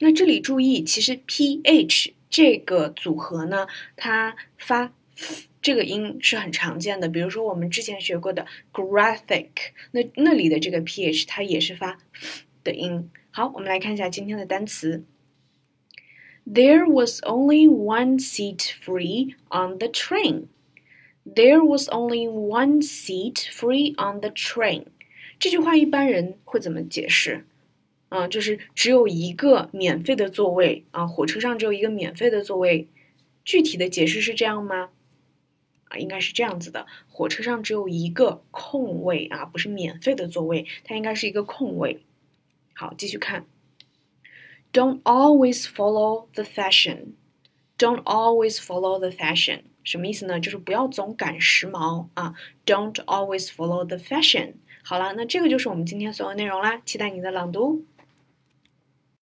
那这里注意，其实 ph 这个组合呢，它发这个音是很常见的。比如说我们之前学过的 graphic，那那里的这个 ph 它也是发的音。好，我们来看一下今天的单词。There was only one seat free on the train. There was only one seat free on the train. 这句话一般人会怎么解释？啊，就是只有一个免费的座位啊，火车上只有一个免费的座位。具体的解释是这样吗？啊，应该是这样子的，火车上只有一个空位啊，不是免费的座位，它应该是一个空位。好，继续看。Don't always follow the fashion. Don't always follow the fashion. 什么意思呢？就是不要总赶时髦啊。Don't always follow the fashion. 好了，那这个就是我们今天所有内容啦，期待你的朗读。